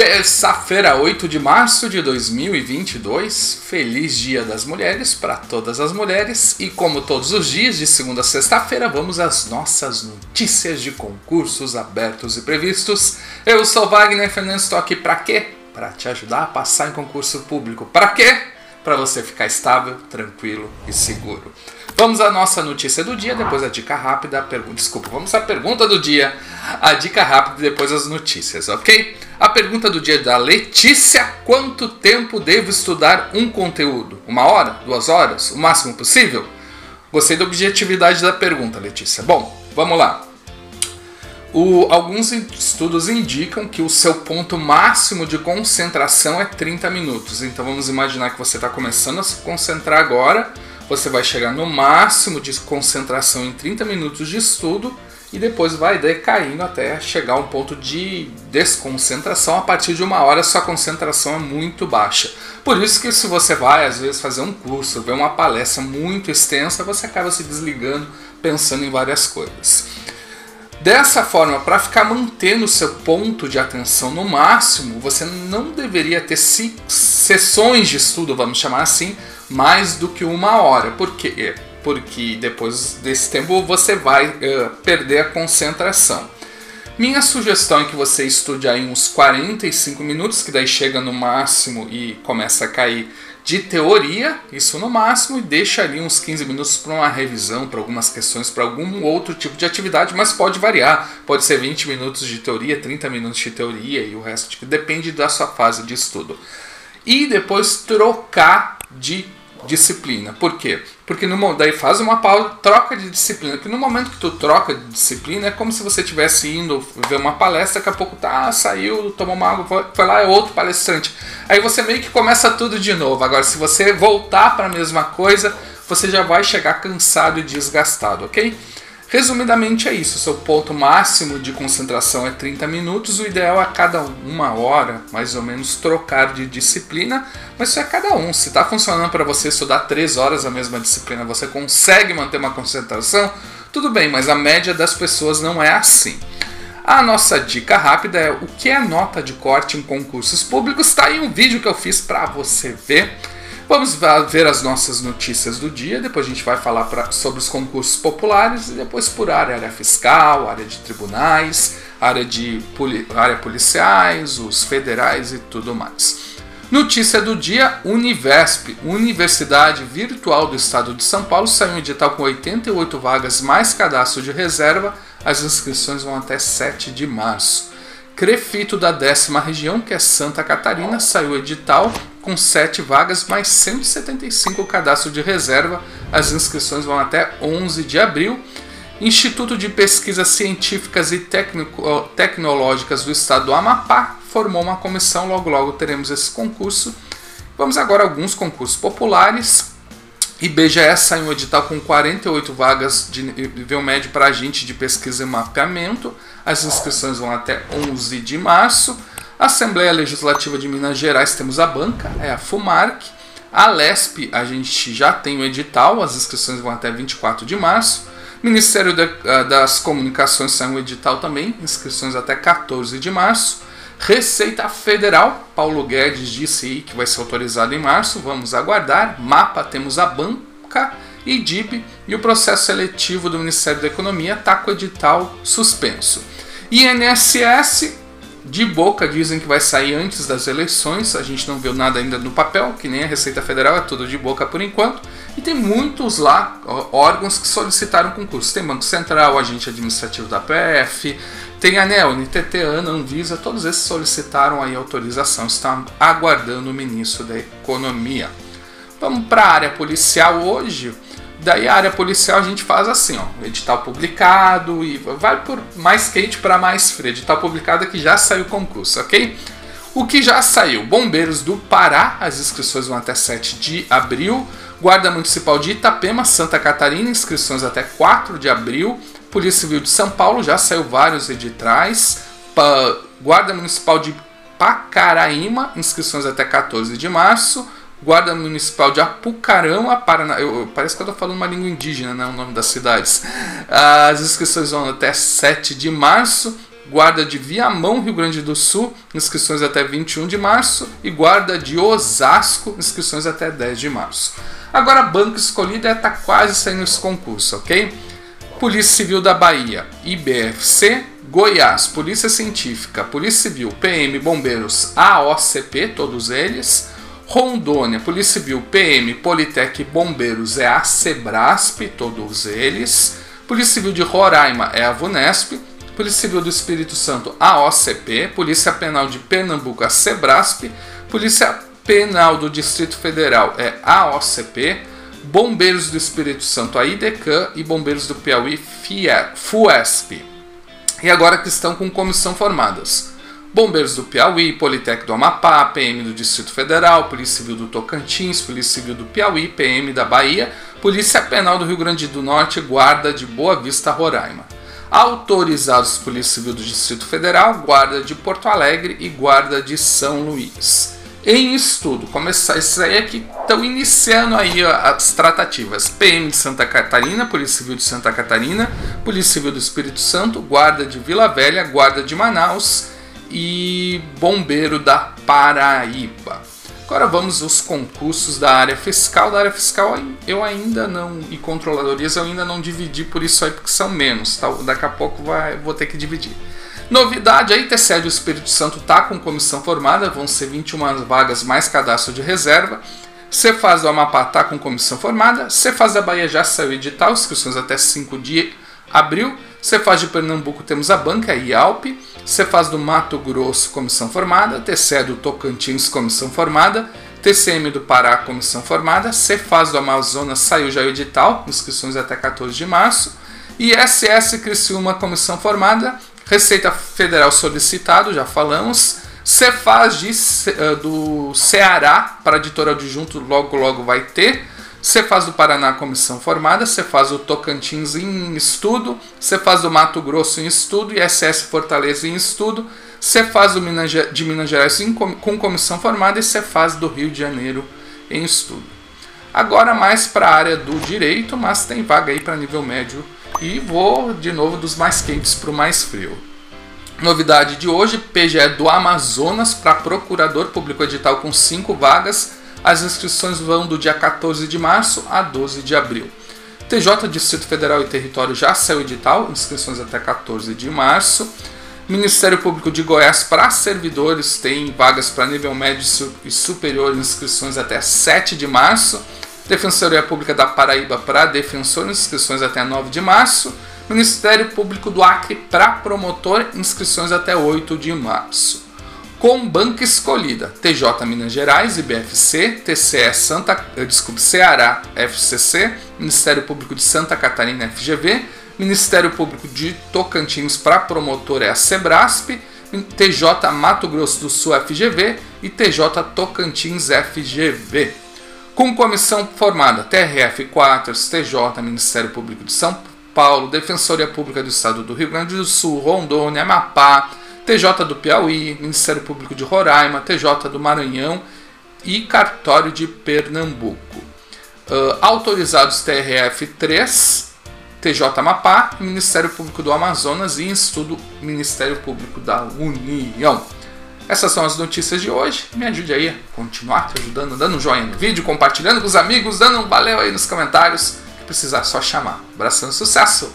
Terça-feira, 8 de março de 2022. Feliz Dia das Mulheres para todas as mulheres. E como todos os dias, de segunda a sexta-feira, vamos às nossas notícias de concursos abertos e previstos. Eu sou Wagner Fernandes, estou aqui para quê? Para te ajudar a passar em concurso público. Para quê? Para você ficar estável, tranquilo e seguro. Vamos à nossa notícia do dia, depois a dica rápida, a pergunta. Desculpa, vamos à pergunta do dia, a dica rápida e depois as notícias, ok? A pergunta do dia é da Letícia: quanto tempo devo estudar um conteúdo? Uma hora? Duas horas? O máximo possível? Gostei da objetividade da pergunta, Letícia. Bom, vamos lá. O, alguns estudos indicam que o seu ponto máximo de concentração é 30 minutos. Então vamos imaginar que você está começando a se concentrar agora você vai chegar no máximo de concentração em 30 minutos de estudo e depois vai decaindo até chegar a um ponto de desconcentração. A partir de uma hora, sua concentração é muito baixa. Por isso que se você vai, às vezes, fazer um curso, ver uma palestra muito extensa, você acaba se desligando, pensando em várias coisas. Dessa forma, para ficar mantendo o seu ponto de atenção no máximo, você não deveria ter sessões de estudo, vamos chamar assim, mais do que uma hora. Por quê? Porque depois desse tempo você vai uh, perder a concentração. Minha sugestão é que você estude aí uns 45 minutos, que daí chega no máximo e começa a cair de teoria, isso no máximo, e deixa ali uns 15 minutos para uma revisão, para algumas questões, para algum outro tipo de atividade, mas pode variar. Pode ser 20 minutos de teoria, 30 minutos de teoria e o resto depende da sua fase de estudo. E depois trocar de disciplina. Por quê? Porque no, daí faz uma pausa, troca de disciplina. Porque no momento que tu troca de disciplina, é como se você estivesse indo ver uma palestra, daqui a pouco tá, saiu, tomou uma água, foi, lá, é outro palestrante. Aí você meio que começa tudo de novo. Agora, se você voltar para a mesma coisa, você já vai chegar cansado e desgastado, ok? Resumidamente é isso, seu ponto máximo de concentração é 30 minutos, o ideal é a cada uma hora, mais ou menos, trocar de disciplina, mas isso é cada um. Se está funcionando para você estudar 3 horas a mesma disciplina, você consegue manter uma concentração, tudo bem, mas a média das pessoas não é assim. A nossa dica rápida é o que é nota de corte em concursos públicos. Está aí um vídeo que eu fiz para você ver. Vamos ver as nossas notícias do dia, depois a gente vai falar pra, sobre os concursos populares e depois por área, área fiscal, área de tribunais, área de poli, área policiais, os federais e tudo mais. Notícia do dia: Univesp, Universidade Virtual do Estado de São Paulo, saiu um edital com 88 vagas mais cadastro de reserva. As inscrições vão até 7 de março. Crefito da décima região, que é Santa Catarina, saiu edital com 7 vagas, mais 175 cadastro de reserva. As inscrições vão até 11 de abril. Instituto de Pesquisas Científicas e Tecnológicas do Estado do Amapá formou uma comissão, logo logo teremos esse concurso. Vamos agora a alguns concursos populares. IBGE saiu um edital com 48 vagas de nível médio para agente de pesquisa e mapeamento. As inscrições vão até 11 de março. Assembleia Legislativa de Minas Gerais temos a banca, é a FUMARC. A LESP, a gente já tem o edital, as inscrições vão até 24 de março. Ministério ah, das Comunicações saiu um edital também, inscrições até 14 de março. Receita Federal, Paulo Guedes disse aí que vai ser autorizado em março, vamos aguardar. Mapa, temos a banca e DIP e o processo seletivo do Ministério da Economia está com o edital suspenso. INSS, de boca dizem que vai sair antes das eleições, a gente não viu nada ainda no papel, que nem a Receita Federal, é tudo de boca por enquanto. E tem muitos lá órgãos que solicitaram concurso. Tem Banco Central, agente administrativo da PF, tem ANEL, NTT, ANA, Anvisa, todos esses solicitaram aí autorização, estão aguardando o ministro da Economia. Vamos para a área policial hoje. Daí a área policial a gente faz assim, ó, edital publicado e vai por mais quente para mais frio. Edital publicado é que já saiu o concurso, ok? O que já saiu? Bombeiros do Pará, as inscrições vão até 7 de abril. Guarda Municipal de Itapema, Santa Catarina, inscrições até 4 de abril. Polícia Civil de São Paulo, já saiu vários editais. Guarda Municipal de Pacaraíma, inscrições até 14 de março. Guarda Municipal de Apucarama, Paraná. Eu, parece que eu estou falando uma língua indígena, né? O nome das cidades. As inscrições vão até 7 de março. Guarda de Viamão, Rio Grande do Sul, inscrições até 21 de março. E Guarda de Osasco, inscrições até 10 de março. Agora a banca escolhida está quase saindo esse concurso, ok? Polícia Civil da Bahia, IBFC, Goiás, Polícia Científica, Polícia Civil, PM, Bombeiros, AOCP, todos eles. Rondônia, Polícia Civil, PM, Politec, Bombeiros é a Sebrasp, todos eles. Polícia Civil de Roraima é a VUNESP. Polícia Civil do Espírito Santo, a OCP. Polícia Penal de Pernambuco, a Sebrasp. Polícia Penal do Distrito Federal é a OCP. Bombeiros do Espírito Santo, a IDECAN. E Bombeiros do Piauí, FUESP e agora que estão com comissão formadas. Bombeiros do Piauí, Politec do Amapá, PM do Distrito Federal, Polícia Civil do Tocantins, Polícia Civil do Piauí, PM da Bahia, Polícia Penal do Rio Grande do Norte, Guarda de Boa Vista, Roraima. Autorizados Polícia Civil do Distrito Federal, Guarda de Porto Alegre e Guarda de São Luís em estudo. Começar isso aí é que estão iniciando aí as tratativas. PM de Santa Catarina, Polícia Civil de Santa Catarina, Polícia Civil do Espírito Santo, Guarda de Vila Velha, Guarda de Manaus e Bombeiro da Paraíba. Agora vamos aos concursos da área fiscal. Da área fiscal eu ainda não e controladorias eu ainda não dividi por isso aí porque são menos. Tá? Daqui a pouco vai, vou ter que dividir. Novidade, a ITCE do Espírito Santo está com comissão formada, vão ser 21 vagas mais cadastro de reserva. Cefaz do Amapá está com comissão formada. Cefaz da Bahia já saiu edital, inscrições até 5 de abril. Cefaz de Pernambuco temos a banca, IALP. Cefaz do Mato Grosso, comissão formada. TCE do Tocantins, comissão formada. TCM do Pará, comissão formada. Cefaz do Amazonas saiu já o edital, inscrições até 14 de março. E SS Criciúma, comissão formada. Receita Federal solicitado, já falamos. Cefaz de, uh, do Ceará para editora adjunto, logo logo vai ter. Cefaz do Paraná, comissão formada. Cefaz do Tocantins em estudo. Cefaz do Mato Grosso em estudo. E SS Fortaleza em estudo. Cefaz do Minas, de Minas Gerais em, com comissão formada. E Cefaz do Rio de Janeiro em estudo. Agora mais para a área do direito, mas tem vaga aí para nível médio e vou de novo dos mais quentes para o mais frio. Novidade de hoje: PGE do Amazonas para procurador publicou edital com 5 vagas. As inscrições vão do dia 14 de março a 12 de abril. TJ Distrito Federal e Território já saiu edital, inscrições até 14 de março. Ministério Público de Goiás para servidores tem vagas para nível médio e superior, inscrições até 7 de março. Defensoria Pública da Paraíba para defensor, inscrições até 9 de março. Ministério Público do Acre para promotor, inscrições até 8 de março. Com banca escolhida: TJ Minas Gerais, IBFC, TCE Santa, eh, desculpe, Ceará, FCC, Ministério Público de Santa Catarina, FGV, Ministério Público de Tocantins para promotor é a Sebrasp, TJ Mato Grosso do Sul, FGV e TJ Tocantins, FGV com comissão formada TRF4, STJ, Ministério Público de São Paulo, Defensoria Pública do Estado do Rio Grande do Sul, Rondônia, Amapá, TJ do Piauí, Ministério Público de Roraima, TJ do Maranhão e Cartório de Pernambuco. Uh, autorizados TRF3, TJ Amapá, Ministério Público do Amazonas e Estudo Ministério Público da União. Essas são as notícias de hoje. Me ajude aí a continuar te ajudando, dando um joinha no vídeo, compartilhando com os amigos, dando um valeu aí nos comentários. Que precisar, só chamar. Abração e sucesso!